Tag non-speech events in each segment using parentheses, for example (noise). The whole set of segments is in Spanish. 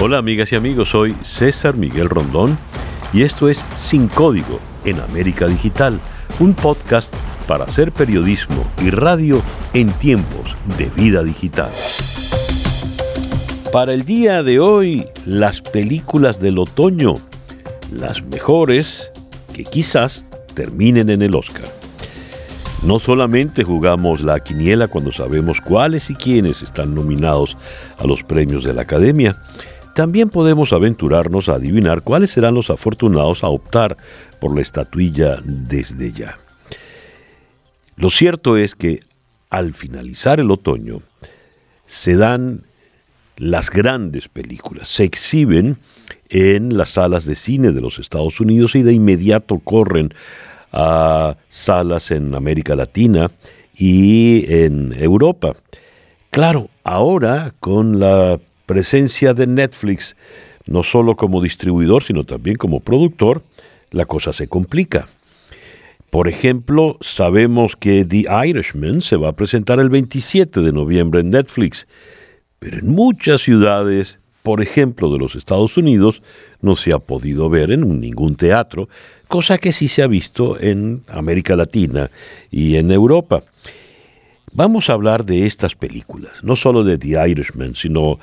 Hola amigas y amigos, soy César Miguel Rondón y esto es Sin Código en América Digital, un podcast para hacer periodismo y radio en tiempos de vida digital. Para el día de hoy, las películas del otoño, las mejores que quizás terminen en el Oscar. No solamente jugamos la quiniela cuando sabemos cuáles y quiénes están nominados a los premios de la Academia, también podemos aventurarnos a adivinar cuáles serán los afortunados a optar por la estatuilla desde ya. Lo cierto es que al finalizar el otoño se dan las grandes películas, se exhiben en las salas de cine de los Estados Unidos y de inmediato corren a salas en América Latina y en Europa. Claro, ahora con la presencia de Netflix, no solo como distribuidor, sino también como productor, la cosa se complica. Por ejemplo, sabemos que The Irishman se va a presentar el 27 de noviembre en Netflix, pero en muchas ciudades, por ejemplo de los Estados Unidos, no se ha podido ver en ningún teatro, cosa que sí se ha visto en América Latina y en Europa. Vamos a hablar de estas películas, no solo de The Irishman, sino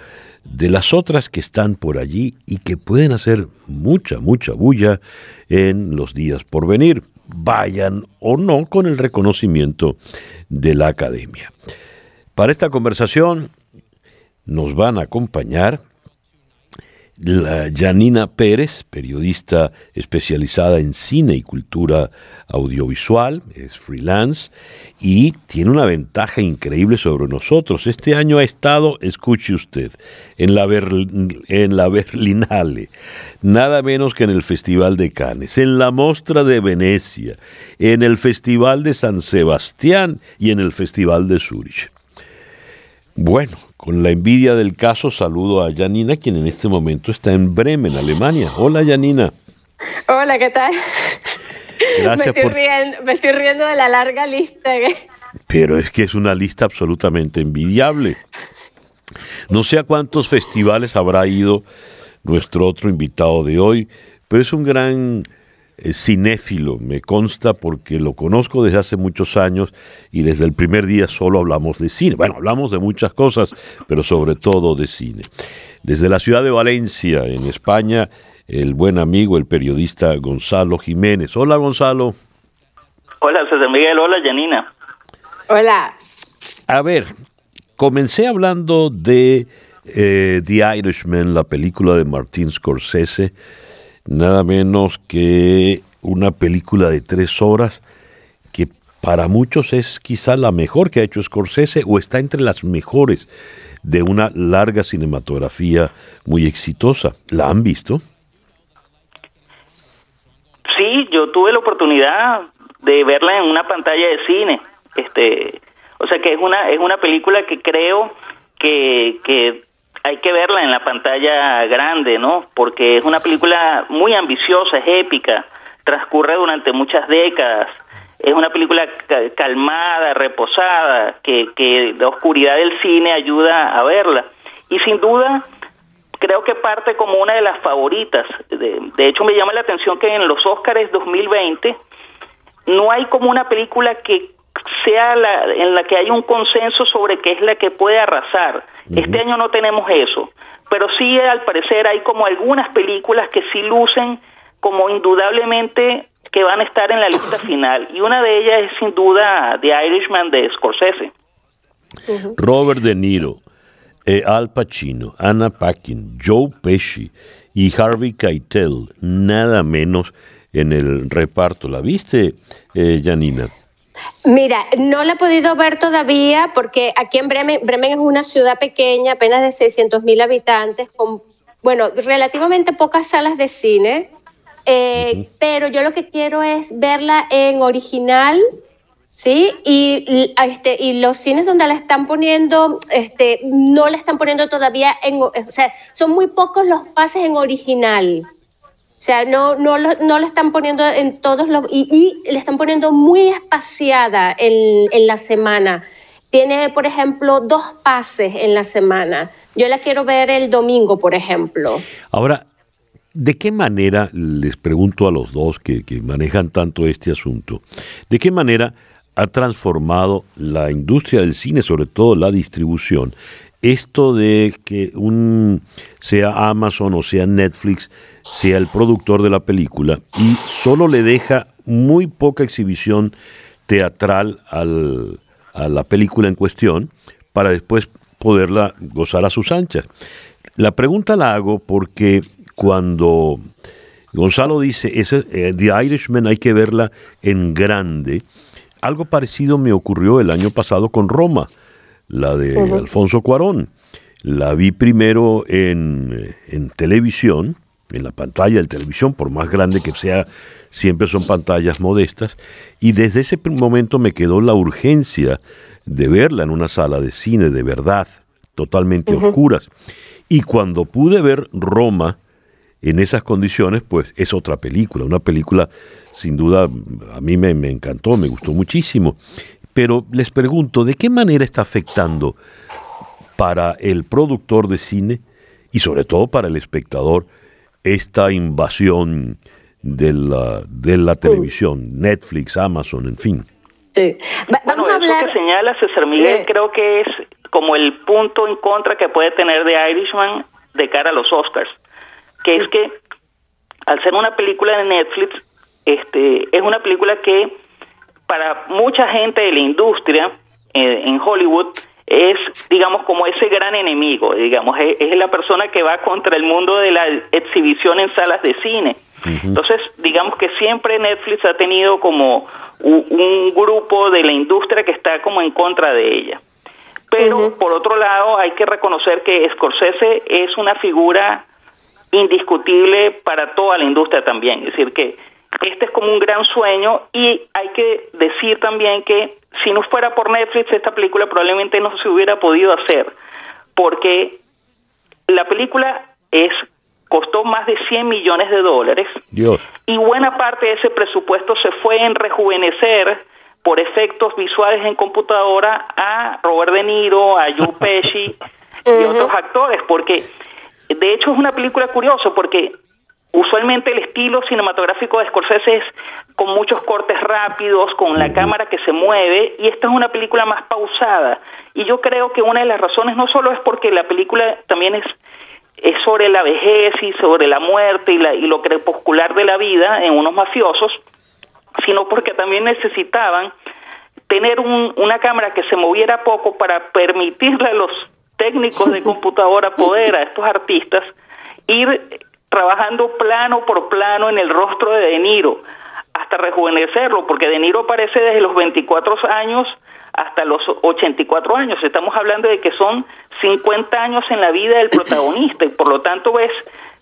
de las otras que están por allí y que pueden hacer mucha, mucha bulla en los días por venir, vayan o no con el reconocimiento de la academia. Para esta conversación nos van a acompañar la Janina Pérez, periodista especializada en cine y cultura audiovisual, es freelance y tiene una ventaja increíble sobre nosotros. Este año ha estado, escuche usted, en la, en la Berlinale, nada menos que en el Festival de Cannes, en la Mostra de Venecia, en el Festival de San Sebastián y en el Festival de Zurich. Bueno, con la envidia del caso saludo a Janina, quien en este momento está en Bremen, Alemania. Hola Janina. Hola, ¿qué tal? Gracias me, estoy riendo, me estoy riendo de la larga lista. Pero es que es una lista absolutamente envidiable. No sé a cuántos festivales habrá ido nuestro otro invitado de hoy, pero es un gran eh, cinéfilo, me consta porque lo conozco desde hace muchos años y desde el primer día solo hablamos de cine. Bueno, hablamos de muchas cosas, pero sobre todo de cine. Desde la ciudad de Valencia, en España, el buen amigo, el periodista Gonzalo Jiménez. Hola Gonzalo. Hola César Miguel, hola Janina. Hola. A ver, comencé hablando de eh, The Irishman, la película de Martin Scorsese nada menos que una película de tres horas que para muchos es quizá la mejor que ha hecho Scorsese o está entre las mejores de una larga cinematografía muy exitosa. ¿La han visto? Sí, yo tuve la oportunidad de verla en una pantalla de cine. Este, o sea que es una es una película que creo que, que hay que verla en la pantalla grande, ¿no? Porque es una película muy ambiciosa, es épica, transcurre durante muchas décadas, es una película calmada, reposada, que, que la oscuridad del cine ayuda a verla. Y sin duda, creo que parte como una de las favoritas. De, de hecho, me llama la atención que en los Oscars 2020 no hay como una película que sea la, en la que hay un consenso sobre qué es la que puede arrasar. Este año no tenemos eso, pero sí al parecer hay como algunas películas que sí lucen como indudablemente que van a estar en la lista final y una de ellas es sin duda The Irishman de Scorsese. Robert De Niro, eh, Al Pacino, Anna Paquin, Joe Pesci y Harvey Keitel, nada menos en el reparto. ¿La viste, eh, Janina? Mira, no la he podido ver todavía porque aquí en Bremen, Bremen es una ciudad pequeña, apenas de 600 mil habitantes, con, bueno, relativamente pocas salas de cine, eh, pero yo lo que quiero es verla en original, ¿sí? Y, este, y los cines donde la están poniendo, este, no la están poniendo todavía en, o sea, son muy pocos los pases en original. Sea, no, no, lo, no le están poniendo en todos los... Y, y le están poniendo muy espaciada en, en la semana. tiene, por ejemplo, dos pases en la semana. Yo la quiero ver el domingo, por ejemplo. Ahora, ¿de qué manera, les pregunto a los dos que, que manejan tanto este asunto, de qué manera ha transformado la industria del cine, sobre todo la distribución, esto de que un sea Amazon o sea Netflix sea el productor de la película y solo le deja muy poca exhibición teatral al, a la película en cuestión para después poderla gozar a sus anchas. La pregunta la hago porque cuando Gonzalo dice, ese, eh, The Irishman hay que verla en grande, algo parecido me ocurrió el año pasado con Roma, la de Alfonso Cuarón. La vi primero en, en televisión, en la pantalla de televisión, por más grande que sea, siempre son pantallas modestas, y desde ese momento me quedó la urgencia de verla en una sala de cine de verdad, totalmente oscuras. Y cuando pude ver Roma en esas condiciones, pues es otra película, una película sin duda a mí me, me encantó, me gustó muchísimo. Pero les pregunto, ¿de qué manera está afectando para el productor de cine y sobre todo para el espectador esta invasión de la, de la televisión, Netflix, Amazon, en fin? Sí. Vamos a hablar... Eso que señala César Miguel eh. creo que es como el punto en contra que puede tener de Irishman de cara a los Oscars, que es que al ser una película de Netflix, este, es una película que para mucha gente de la industria eh, en Hollywood es, digamos, como ese gran enemigo, digamos, es, la persona que va contra el mundo de la exhibición en salas de cine. Entonces, digamos que siempre Netflix ha tenido como un, grupo de la industria que está como en contra de ella. Pero, por otro lado, hay que reconocer que Scorsese es una figura indiscutible para toda la industria también. Es decir, que este es como un gran sueño y hay que decir también que si no fuera por Netflix esta película probablemente no se hubiera podido hacer porque la película es costó más de 100 millones de dólares. Y buena parte de ese presupuesto se fue en rejuvenecer por efectos visuales en computadora a Robert De Niro, a Joe (laughs) Pesci y otros actores porque de hecho es una película curiosa porque Usualmente el estilo cinematográfico de Scorsese es con muchos cortes rápidos, con la cámara que se mueve, y esta es una película más pausada. Y yo creo que una de las razones no solo es porque la película también es, es sobre la vejez y sobre la muerte y, la, y lo crepuscular de la vida en unos mafiosos, sino porque también necesitaban tener un, una cámara que se moviera poco para permitirle a los técnicos de (laughs) computadora poder a estos artistas ir trabajando plano por plano en el rostro de De Niro hasta rejuvenecerlo, porque De Niro aparece desde los 24 años hasta los 84 años. Estamos hablando de que son 50 años en la vida del protagonista y por lo tanto ves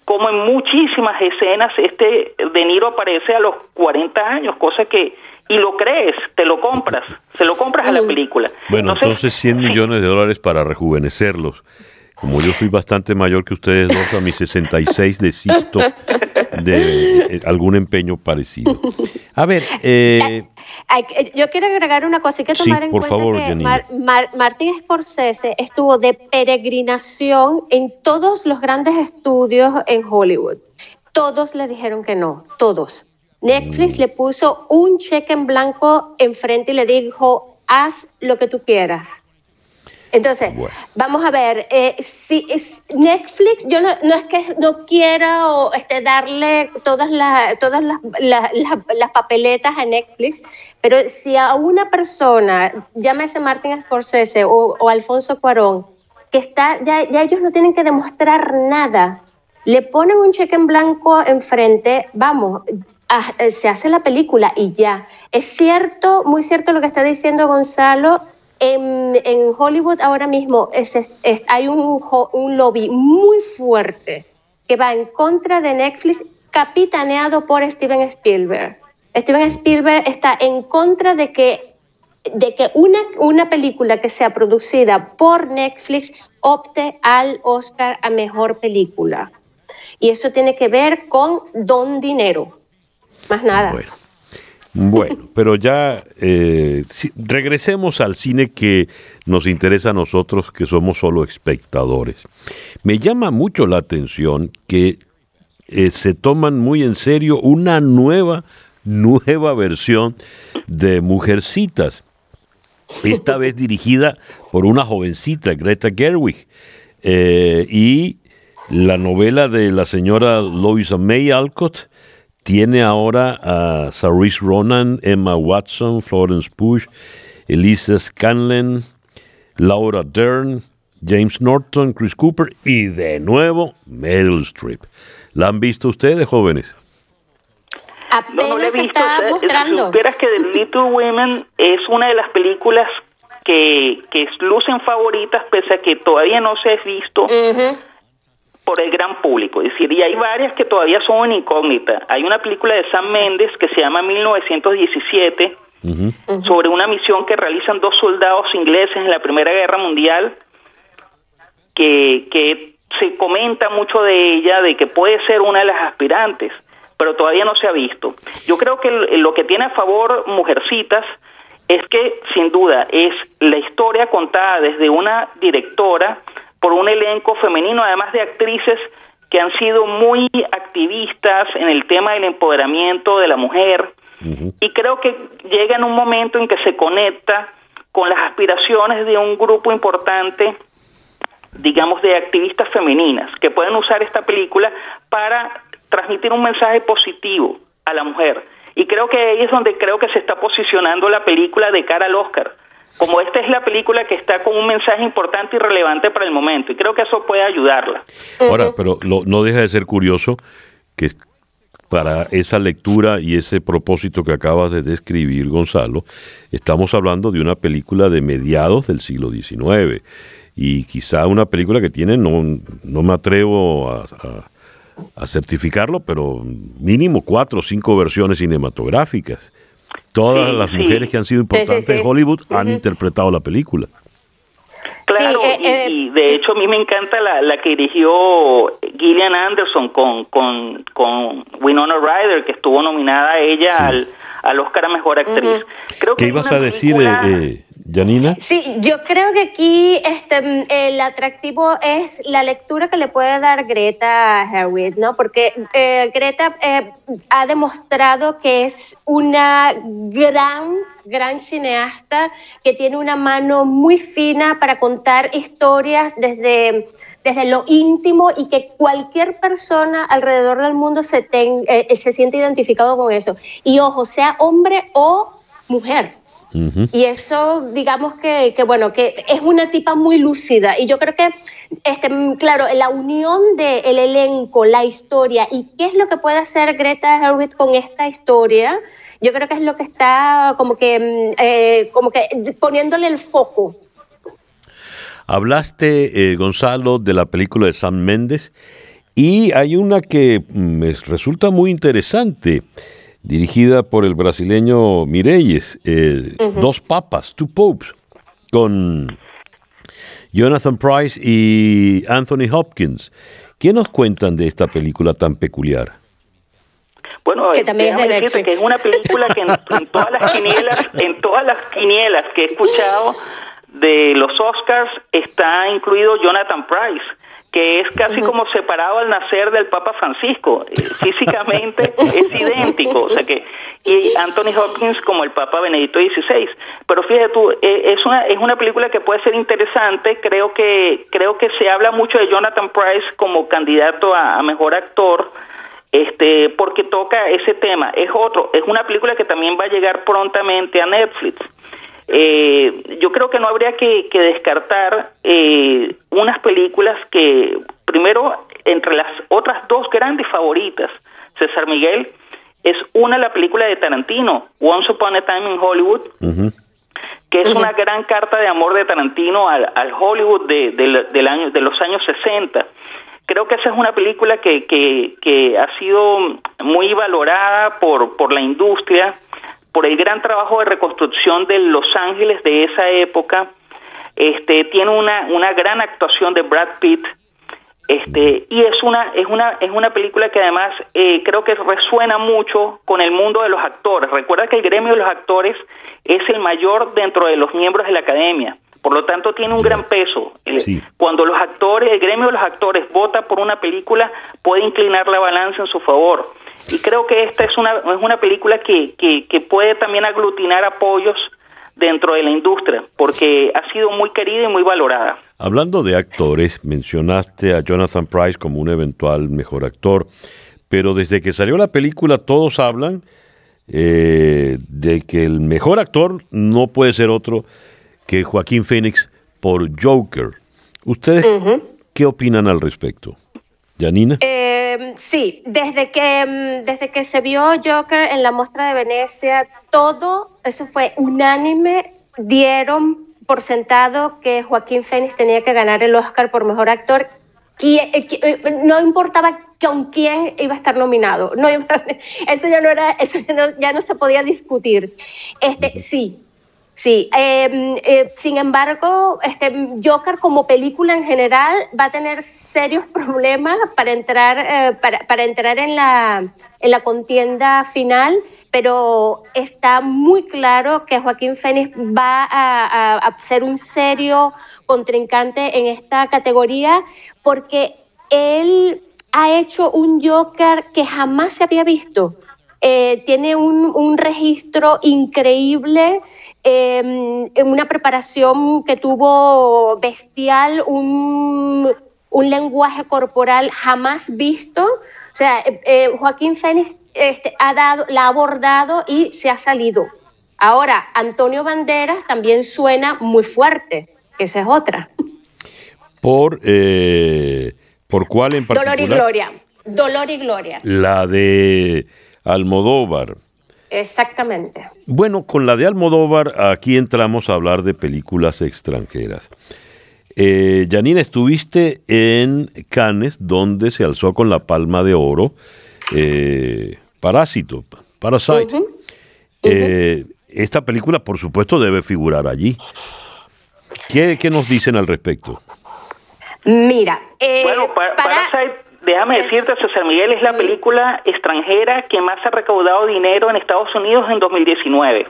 como en muchísimas escenas este De Niro aparece a los 40 años, cosa que y lo crees, te lo compras, se lo compras a la película. Bueno, entonces 100 millones de dólares para rejuvenecerlos. Como yo soy bastante mayor que ustedes dos, a mis 66 desisto de eh, algún empeño parecido. A ver, eh, yo quiero agregar una cosa, hay que tomar en cuenta que Martín Scorsese estuvo de peregrinación en todos los grandes estudios en Hollywood. Todos le dijeron que no, todos. Netflix mm. le puso un cheque en blanco enfrente y le dijo, haz lo que tú quieras. Entonces, vamos a ver, eh, si es Netflix, yo no, es que no quiera o este, darle todas, todas las, papeletas a Netflix, pero si a una persona, llámese Martin Scorsese o, o Alfonso Cuarón, que está, ya, ya ellos no tienen que demostrar nada, le ponen un cheque en blanco enfrente, vamos, se hace la película y ya. Es cierto, muy cierto lo que está diciendo Gonzalo en, Hollywood ahora mismo hay un, un lobby muy fuerte que va en contra de Netflix, capitaneado por Steven Spielberg. Steven Spielberg está en contra de que, de que una, una película que sea producida por Netflix opte al Oscar a mejor película. Y eso tiene que ver con don dinero, más nada. Bueno, pero ya eh, regresemos al cine que nos interesa a nosotros, que somos solo espectadores. Me llama mucho la atención que eh, se toman muy en serio una nueva, nueva versión de Mujercitas. Esta vez dirigida por una jovencita, Greta Gerwig. Eh, y la novela de la señora Louisa May Alcott tiene ahora a Saoirse Ronan, Emma Watson, Florence Pugh, Elisa Scanlon, Laura Dern, James Norton, Chris Cooper y de nuevo Meryl Streep. ¿La han visto ustedes, jóvenes? Apenas no, no he visto. Está mostrando. Si que The Little Women es una de las películas que, que lucen favoritas, pese a que todavía no se ha visto por el gran público. Es decir, y hay varias que todavía son una incógnita. Hay una película de Sam Mendes que se llama 1917, sobre una misión que realizan dos soldados ingleses en la Primera Guerra Mundial, que, que se comenta mucho de ella, de que puede ser una de las aspirantes, pero todavía no se ha visto. Yo creo que lo que tiene a favor Mujercitas es que, sin duda, es la historia contada desde una directora, por un elenco femenino, además de actrices que han sido muy activistas en el tema del empoderamiento de la mujer. Y creo que llega en un momento en que se conecta con las aspiraciones de un grupo importante, digamos, de activistas femeninas, que pueden usar esta película para transmitir un mensaje positivo a la mujer. Y creo que ahí es donde creo que se está posicionando la película de cara al Oscar como esta es la película que está con un mensaje importante y relevante para el momento, y creo que eso puede ayudarla. Ahora, pero no deja de ser curioso que para esa lectura y ese propósito que acabas de describir, Gonzalo, estamos hablando de una película de mediados del siglo XIX y quizá una película que tiene, no, no me atrevo a, a certificarlo, pero mínimo cuatro o cinco versiones cinematográficas. Todas las mujeres que han sido importantes en Hollywood han interpretado la película. Claro, eh, eh, y, de hecho a mí me encanta la, la que dirigió Gillian Anderson con, con, con Winona Ryder, que estuvo nominada a ella al, al Oscar a Mejor Actriz. Creo ¿Qué ibas a decir, eh, Janina? Sí, yo creo que aquí este, el atractivo es la lectura que le puede dar Greta Herwig, ¿no? Porque eh, Greta eh, ha demostrado que es una gran, gran cineasta que tiene una mano muy fina para contar historias desde desde lo íntimo y que cualquier persona alrededor del mundo se, eh, se siente identificado con eso. Y ojo, sea hombre o mujer. Y eso, digamos que, bueno, que es una tipa muy lúcida. Y yo creo que, este, claro, la unión del elenco, la historia y qué es lo que puede hacer Greta Gerwig con esta historia, yo creo que es lo que está como que, mm, eh, como que poniéndole el foco. Hablaste, eh, Gonzalo, de la película de Sam Méndez y hay una que me resulta muy interesante dirigida por el brasileño Mireyes, eh, Dos Papas, Two Popes, con Jonathan Price y Anthony Hopkins. ¿Qué nos cuentan de esta película tan peculiar? Bueno, que también es que es una película que en, todas las quinielas, en todas las quinielas que he escuchado de los Oscars está incluido Jonathan Price que es casi como separado al nacer del Papa Francisco. Eh, físicamente (laughs) es idéntico, o sea que y Anthony Hopkins como el Papa Benedicto XVI. Pero fíjate tú, eh, es una es una película que puede ser interesante. Creo que creo que se habla mucho de Jonathan Price como candidato a, a mejor actor. Este, porque toca ese tema. Es otro, es una película que también va a llegar prontamente a Netflix. Eh, yo creo que no habría que, descartar eh, unas películas que, primero, entre las otras dos grandes favoritas, César Miguel, es una la película de Tarantino, Once Upon a Time in Hollywood, que es una gran carta de amor de Tarantino al, Hollywood de, del año, de los años 60. Creo que esa es una película que, que, que ha sido muy valorada por, por la industria, por el gran trabajo de reconstrucción de Los Ángeles de esa época. Este, tiene una, una gran actuación de Brad Pitt. Este, y es una, es una, es una película que además eh, creo que resuena mucho con el mundo de los actores. Recuerda que el gremio de los actores es el mayor dentro de los miembros de la academia. Por lo tanto, tiene un gran peso. Cuando los actores, el gremio de los actores vota por una película, puede inclinar la balanza en su favor. Y creo que esta es una, es una película que, que, que puede también aglutinar apoyos dentro de la industria, porque ha sido muy querida y muy valorada. Hablando de actores, mencionaste a Jonathan Price como un eventual mejor actor, pero desde que salió la película todos hablan eh, de que el mejor actor no puede ser otro que Joaquín Phoenix por Joker. ¿Ustedes qué opinan al respecto? Janina. Eh, sí, desde que, mm, desde que se vio Joker en la muestra de Venecia, todo eso fue unánime, dieron por sentado que Joaquín Phoenix tenía que ganar el Oscar por mejor actor. Eh, eh, no importaba con quién iba a estar nominado. No, eso ya no era, eso ya no se podía discutir. Este, sí, Sí, em, eh, sin embargo, este Joker como película en general va a tener serios (laughs) problemas para entrar, eh, para, entrar en, la, en la contienda final, pero está muy claro que Joaquín Phoenix va a, a ser un serio contrincante en esta categoría porque él ha hecho un Joker que jamás se había visto. Eh, tiene un, un registro increíble En una preparación que tuvo bestial, un, lenguaje corporal jamás visto. O sea, eh, eh, Joaquín Fénix este, ha dado, la ha abordado y se ha salido. Ahora, Antonio Banderas también suena muy fuerte, esa es otra. ¿Por, eh, ¿por cuál en particular? Dolor y Gloria. Dolor y Gloria. La de Almodóvar. Exactamente. Bueno, con la de Almodóvar, aquí entramos a hablar de películas extranjeras. Eh, Janina, estuviste en Cannes, donde se alzó con la palma de oro eh, Parásito, Parasite. Eh, esta película, por supuesto, debe figurar allí. ¿Qué, nos dicen al respecto? Mira, bueno, Parasite Déjame decirte, César Miguel, es la película extranjera que más ha recaudado dinero en Estados Unidos en 2019.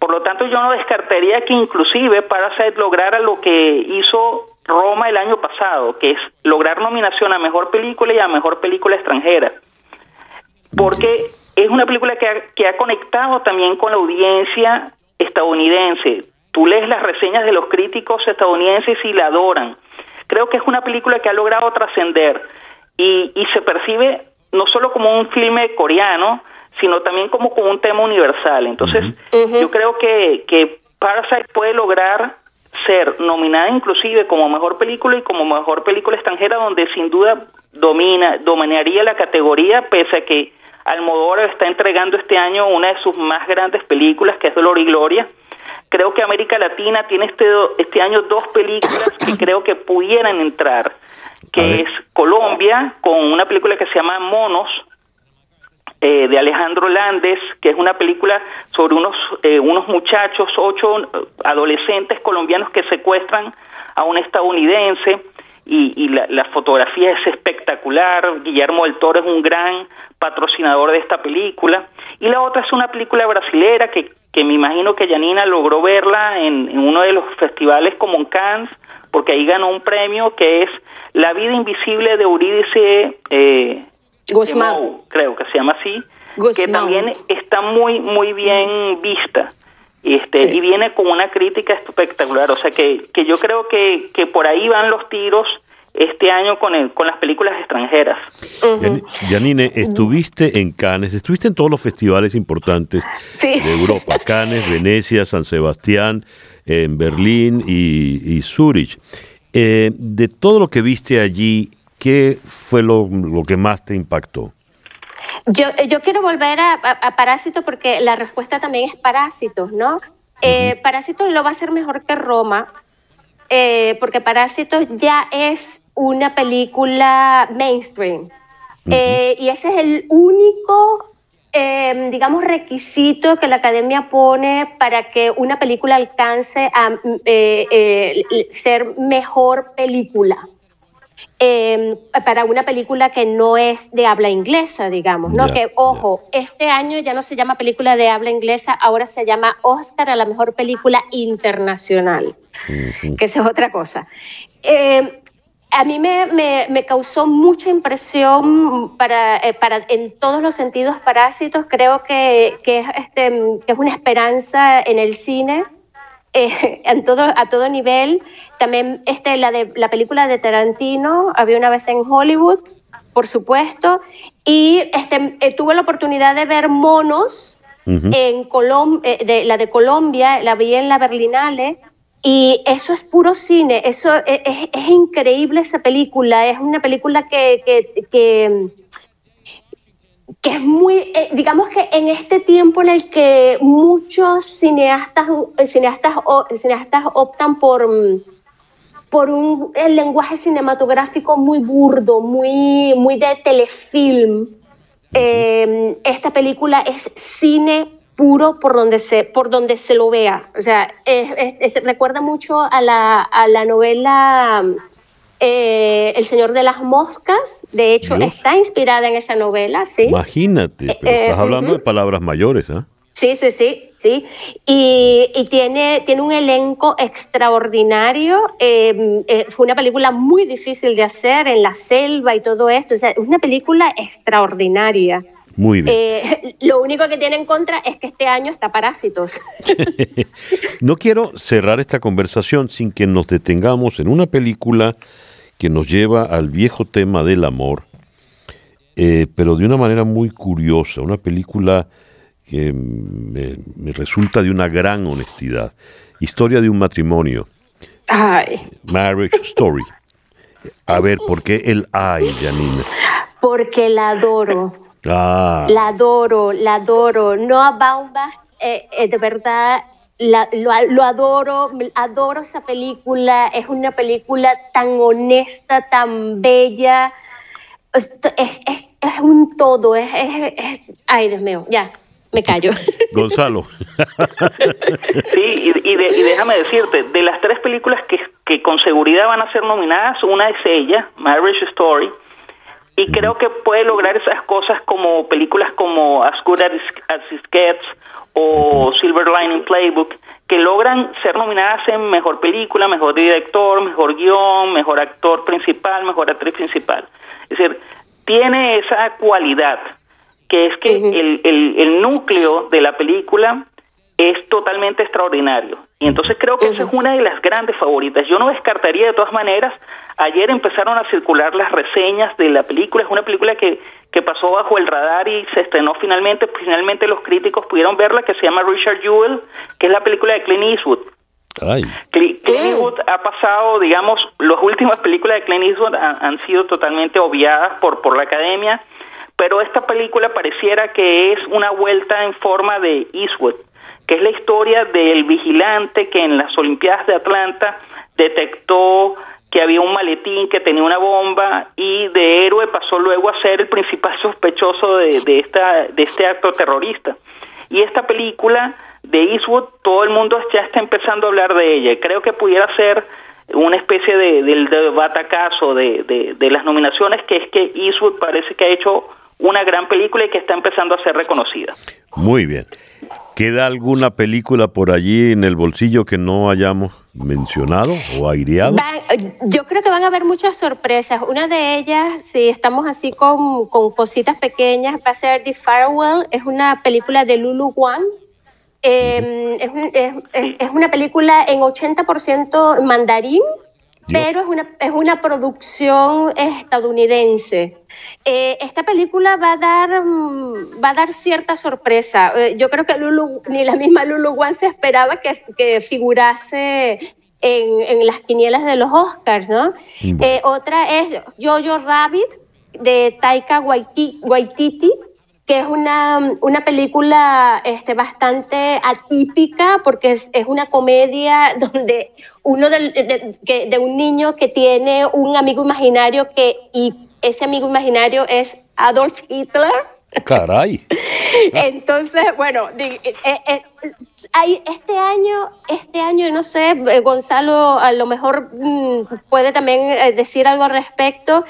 Por lo tanto, yo no descartaría que inclusive Parasite lograra lo que hizo Roma el año pasado, que es lograr nominación a Mejor Película y a Mejor Película Extranjera. Porque es una película que ha, que ha conectado también con la audiencia estadounidense. Tú lees las reseñas de los críticos estadounidenses y la adoran. Creo que es una película que ha logrado trascender y, y se percibe no solo como un filme coreano, sino también como, como un tema universal. Entonces, yo creo que, que Parasite puede lograr ser nominada inclusive como mejor película y como mejor película extranjera, donde sin duda domina, dominaría la categoría, pese a que Almodóvar está entregando este año una de sus más grandes películas, que es Dolor y Gloria. Creo que América Latina tiene este, este año dos películas que creo que pudieran entrar que es Colombia, con una película que se llama Monos, eh, de Alejandro Landes, que es una película sobre unos, eh, unos muchachos, ocho adolescentes colombianos que secuestran a un estadounidense y, la, fotografía es espectacular. Guillermo del Toro es un gran patrocinador de esta película. Y la otra es una película brasilera que, que me imagino que Janina logró verla en, en uno de los festivales como en Cannes, porque ahí ganó un premio que es La vida invisible de Eurídice eh, Guzmán, creo que se llama así, que también está muy muy bien vista. Este, y viene con una crítica espectacular, o sea que, que yo creo que, que por ahí van los tiros este año con, el, con las películas extranjeras. Janine, estuviste en Cannes, estuviste en todos los festivales importantes de Europa, Cannes, Venecia, San Sebastián, en Berlín y, y Zurich. Eh, de todo lo que viste allí, ¿qué fue lo, que más te impactó? Yo, yo quiero volver a, a, Parásito porque la respuesta también es Parásitos, ¿no? Eh, Parásitos lo va a hacer mejor que Roma, eh, porque Parásitos ya es una película mainstream. y ese es el único eh, digamos, requisito que la academia pone para que una película alcance a eh, eh, ser mejor película. em, para una película que no es de habla inglesa, digamos, ¿no? que, ojo, este año ya no se llama película de habla inglesa, ahora se llama Oscar a la mejor película internacional, que esa es otra cosa. Em, a mí me, causó mucha impresión para, eh, para, en todos los sentidos parásitos. Creo que, que, este, es una esperanza en el cine. Eh, (laughs) en todo, a todo nivel. También este, la, de, la película de Tarantino, había una vez en Hollywood, por supuesto, y este, eh, tuve la oportunidad de ver Monos, en Colom de, la de Colombia, la vi en la Berlinale, y eso es puro cine, eso e, es, es, increíble esa película, es una película que, que, que, es muy, eh, digamos que en este tiempo en el que muchos cineastas, cineastas, cineastas optan por, por un el lenguaje cinematográfico muy burdo, muy, muy de telefilm, eh, esta película es cine puro por donde se, por donde se lo vea. O sea, recuerda mucho a la, a la novela eh, El Señor de las Moscas. De hecho, está inspirada en esa novela, sí. Imagínate, eh, pero estás hablando de palabras mayores, ¿ah? Sí, sí, sí, sí. Y, y, tiene, tiene un elenco extraordinario. Em, eh, fue una película muy difícil de hacer en la selva y todo esto. O sea, es una película extraordinaria. Muy bien. Eh, lo único que tiene en contra es que este año está Parásitos. (laughs) no quiero cerrar esta conversación sin que nos detengamos en una película que nos lleva al viejo tema del amor, eh, pero de una manera muy curiosa, una película que me, resulta de una gran honestidad. Historia de un matrimonio. Ay. Marriage Story. A ver, ¿por qué el ay, Janine? Porque la adoro. Ah. La adoro, la adoro. Noah Baumbach, eh, eh, de verdad, lo, adoro, adoro esa película. Es una película tan honesta, tan bella. Es, es, es un todo. Es, ay, Dios mío, ya, me callo. (laughs) Gonzalo. Sí, y, déjame decirte, de las tres películas que, que con seguridad van a ser nominadas, una es ella, Marriage Story, y creo que puede lograr esas cosas como películas como As Good as, It Gets o Silver Lining Playbook, que logran ser nominadas en mejor película, mejor director, mejor guion, mejor actor principal, mejor actriz principal. Es decir, tiene esa cualidad, que es que el, el, el núcleo de la película es totalmente extraordinario. Y entonces creo que esa es una de las grandes favoritas. Yo no descartaría de todas maneras, ayer empezaron a circular las reseñas de la película, es una película que, que pasó bajo el radar y se estrenó finalmente, finalmente los críticos pudieron verla, que se llama Richard Jewell, que es la película de Clint Eastwood. Clint Eastwood ha pasado, digamos, las últimas películas de Clint Eastwood han, sido totalmente obviadas por, por la academia, pero esta película pareciera que es una vuelta en forma de Eastwood que es la historia del vigilante que en las Olimpiadas de Atlanta detectó que había un maletín que tenía una bomba y de héroe pasó luego a ser el principal (laughs) sospechoso de, de, esta, de este acto terrorista. Y esta película de Eastwood, todo el mundo ya está empezando a hablar de ella. Creo que pudiera ser una especie de, del de batacazo de, de, de las nominaciones, que es que Eastwood parece que ha hecho una gran película y que está empezando a ser reconocida. Muy bien. ¿Queda alguna película por allí en el bolsillo que no hayamos mencionado o aireado? yo creo que van a haber muchas sorpresas. Una de ellas, si estamos así con, cositas pequeñas, va a ser The Farewell. Es una película de Lulu Wang. Em, es, una película en 80% mandarín pero es una, es una producción estadounidense. Eh, esta película va a dar, mm, va a dar cierta sorpresa. Eh, yo creo que Lulu, ni la misma Lulu Wan se esperaba que, que figurase en, en, las quinielas de los Oscars, ¿no? Eh, otra es Jojo Rabbit de Taika Waititi que es una, una película este, bastante atípica porque es, es una comedia (laughs) donde uno de, de, un niño que tiene un amigo imaginario que, y ese amigo imaginario es Adolf Hitler. Caray. (laughs) Entonces, bueno, eh, eh, hay, este año, este año, no sé, Gonzalo a lo mejor mm, puede también decir algo al respecto,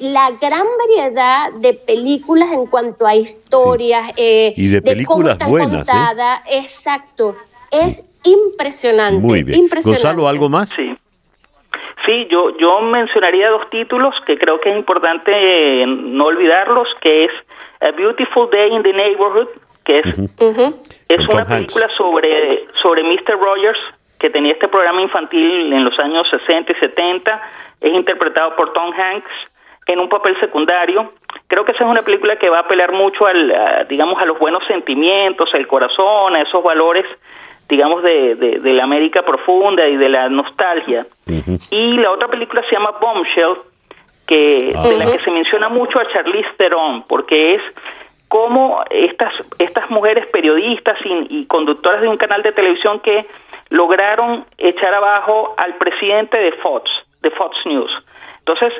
la gran variedad de películas en cuanto a historias y de películas buenas, exacto, es impresionante. Muy bien. Impresionante. Gonzalo, ¿algo más? Sí. Sí, yo, yo mencionaría dos títulos que creo que es importante eh, no olvidarlos, que es A Beautiful Day in the Neighborhood, que es, es una película sobre, sobre Mr. Rogers, que tenía este programa infantil en los años 60 y 70, es interpretado por Tom Hanks en un papel secundario. Creo que esa es una película que va a apelar mucho al, digamos, a los buenos sentimientos, al corazón, a esos valores digamos, de, de, la América profunda y de la nostalgia. Y la otra película se llama Bombshell, que de la que se menciona mucho a Charlize Theron, porque es como estas, estas mujeres periodistas y, y, conductoras de un canal de televisión que lograron echar abajo al presidente de Fox, de Fox News. Entonces,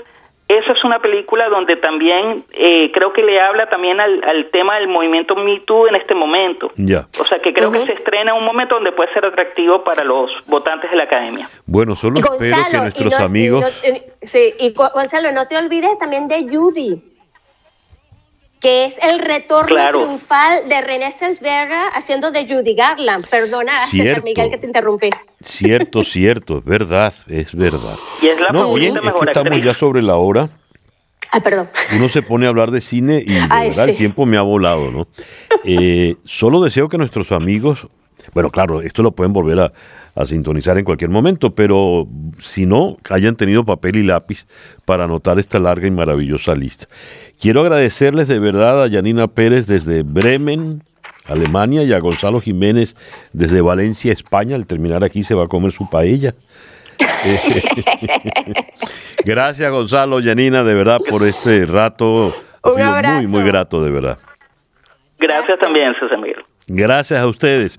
esa es una película donde también eh, creo que le habla también al, tema del movimiento Me Too en este momento. Ya. O sea que creo que se estrena en un momento donde puede ser atractivo para los votantes de la academia. Bueno, solo espero que nuestros amigos... sí, y Gonzalo, no te olvides también de Judy que es el retorno triunfal de René Selsberger haciendo de Judy Garland. Perdona, cierto, Miguel, que te interrumpí. Cierto, cierto, es verdad, es verdad. Y es la no, bien, es que estamos ya sobre la hora. Ah, perdón. Uno se pone a hablar de cine y de verdad el tiempo me ha volado, ¿no? Eh, solo deseo que nuestros amigos, bueno, claro, esto lo pueden volver a, a sintonizar en cualquier momento, pero si no, hayan tenido papel y lápiz para anotar esta larga y maravillosa lista. Quiero agradecerles de verdad a Yanina Pérez desde Bremen, Alemania, y a Gonzalo Jiménez desde Valencia, España. Al terminar aquí se va a comer su paella. (laughs) Gracias Gonzalo, Yanina, de verdad, por este rato. Ha sido muy, muy grato, de verdad. Gracias también, César Miguel. Gracias a ustedes.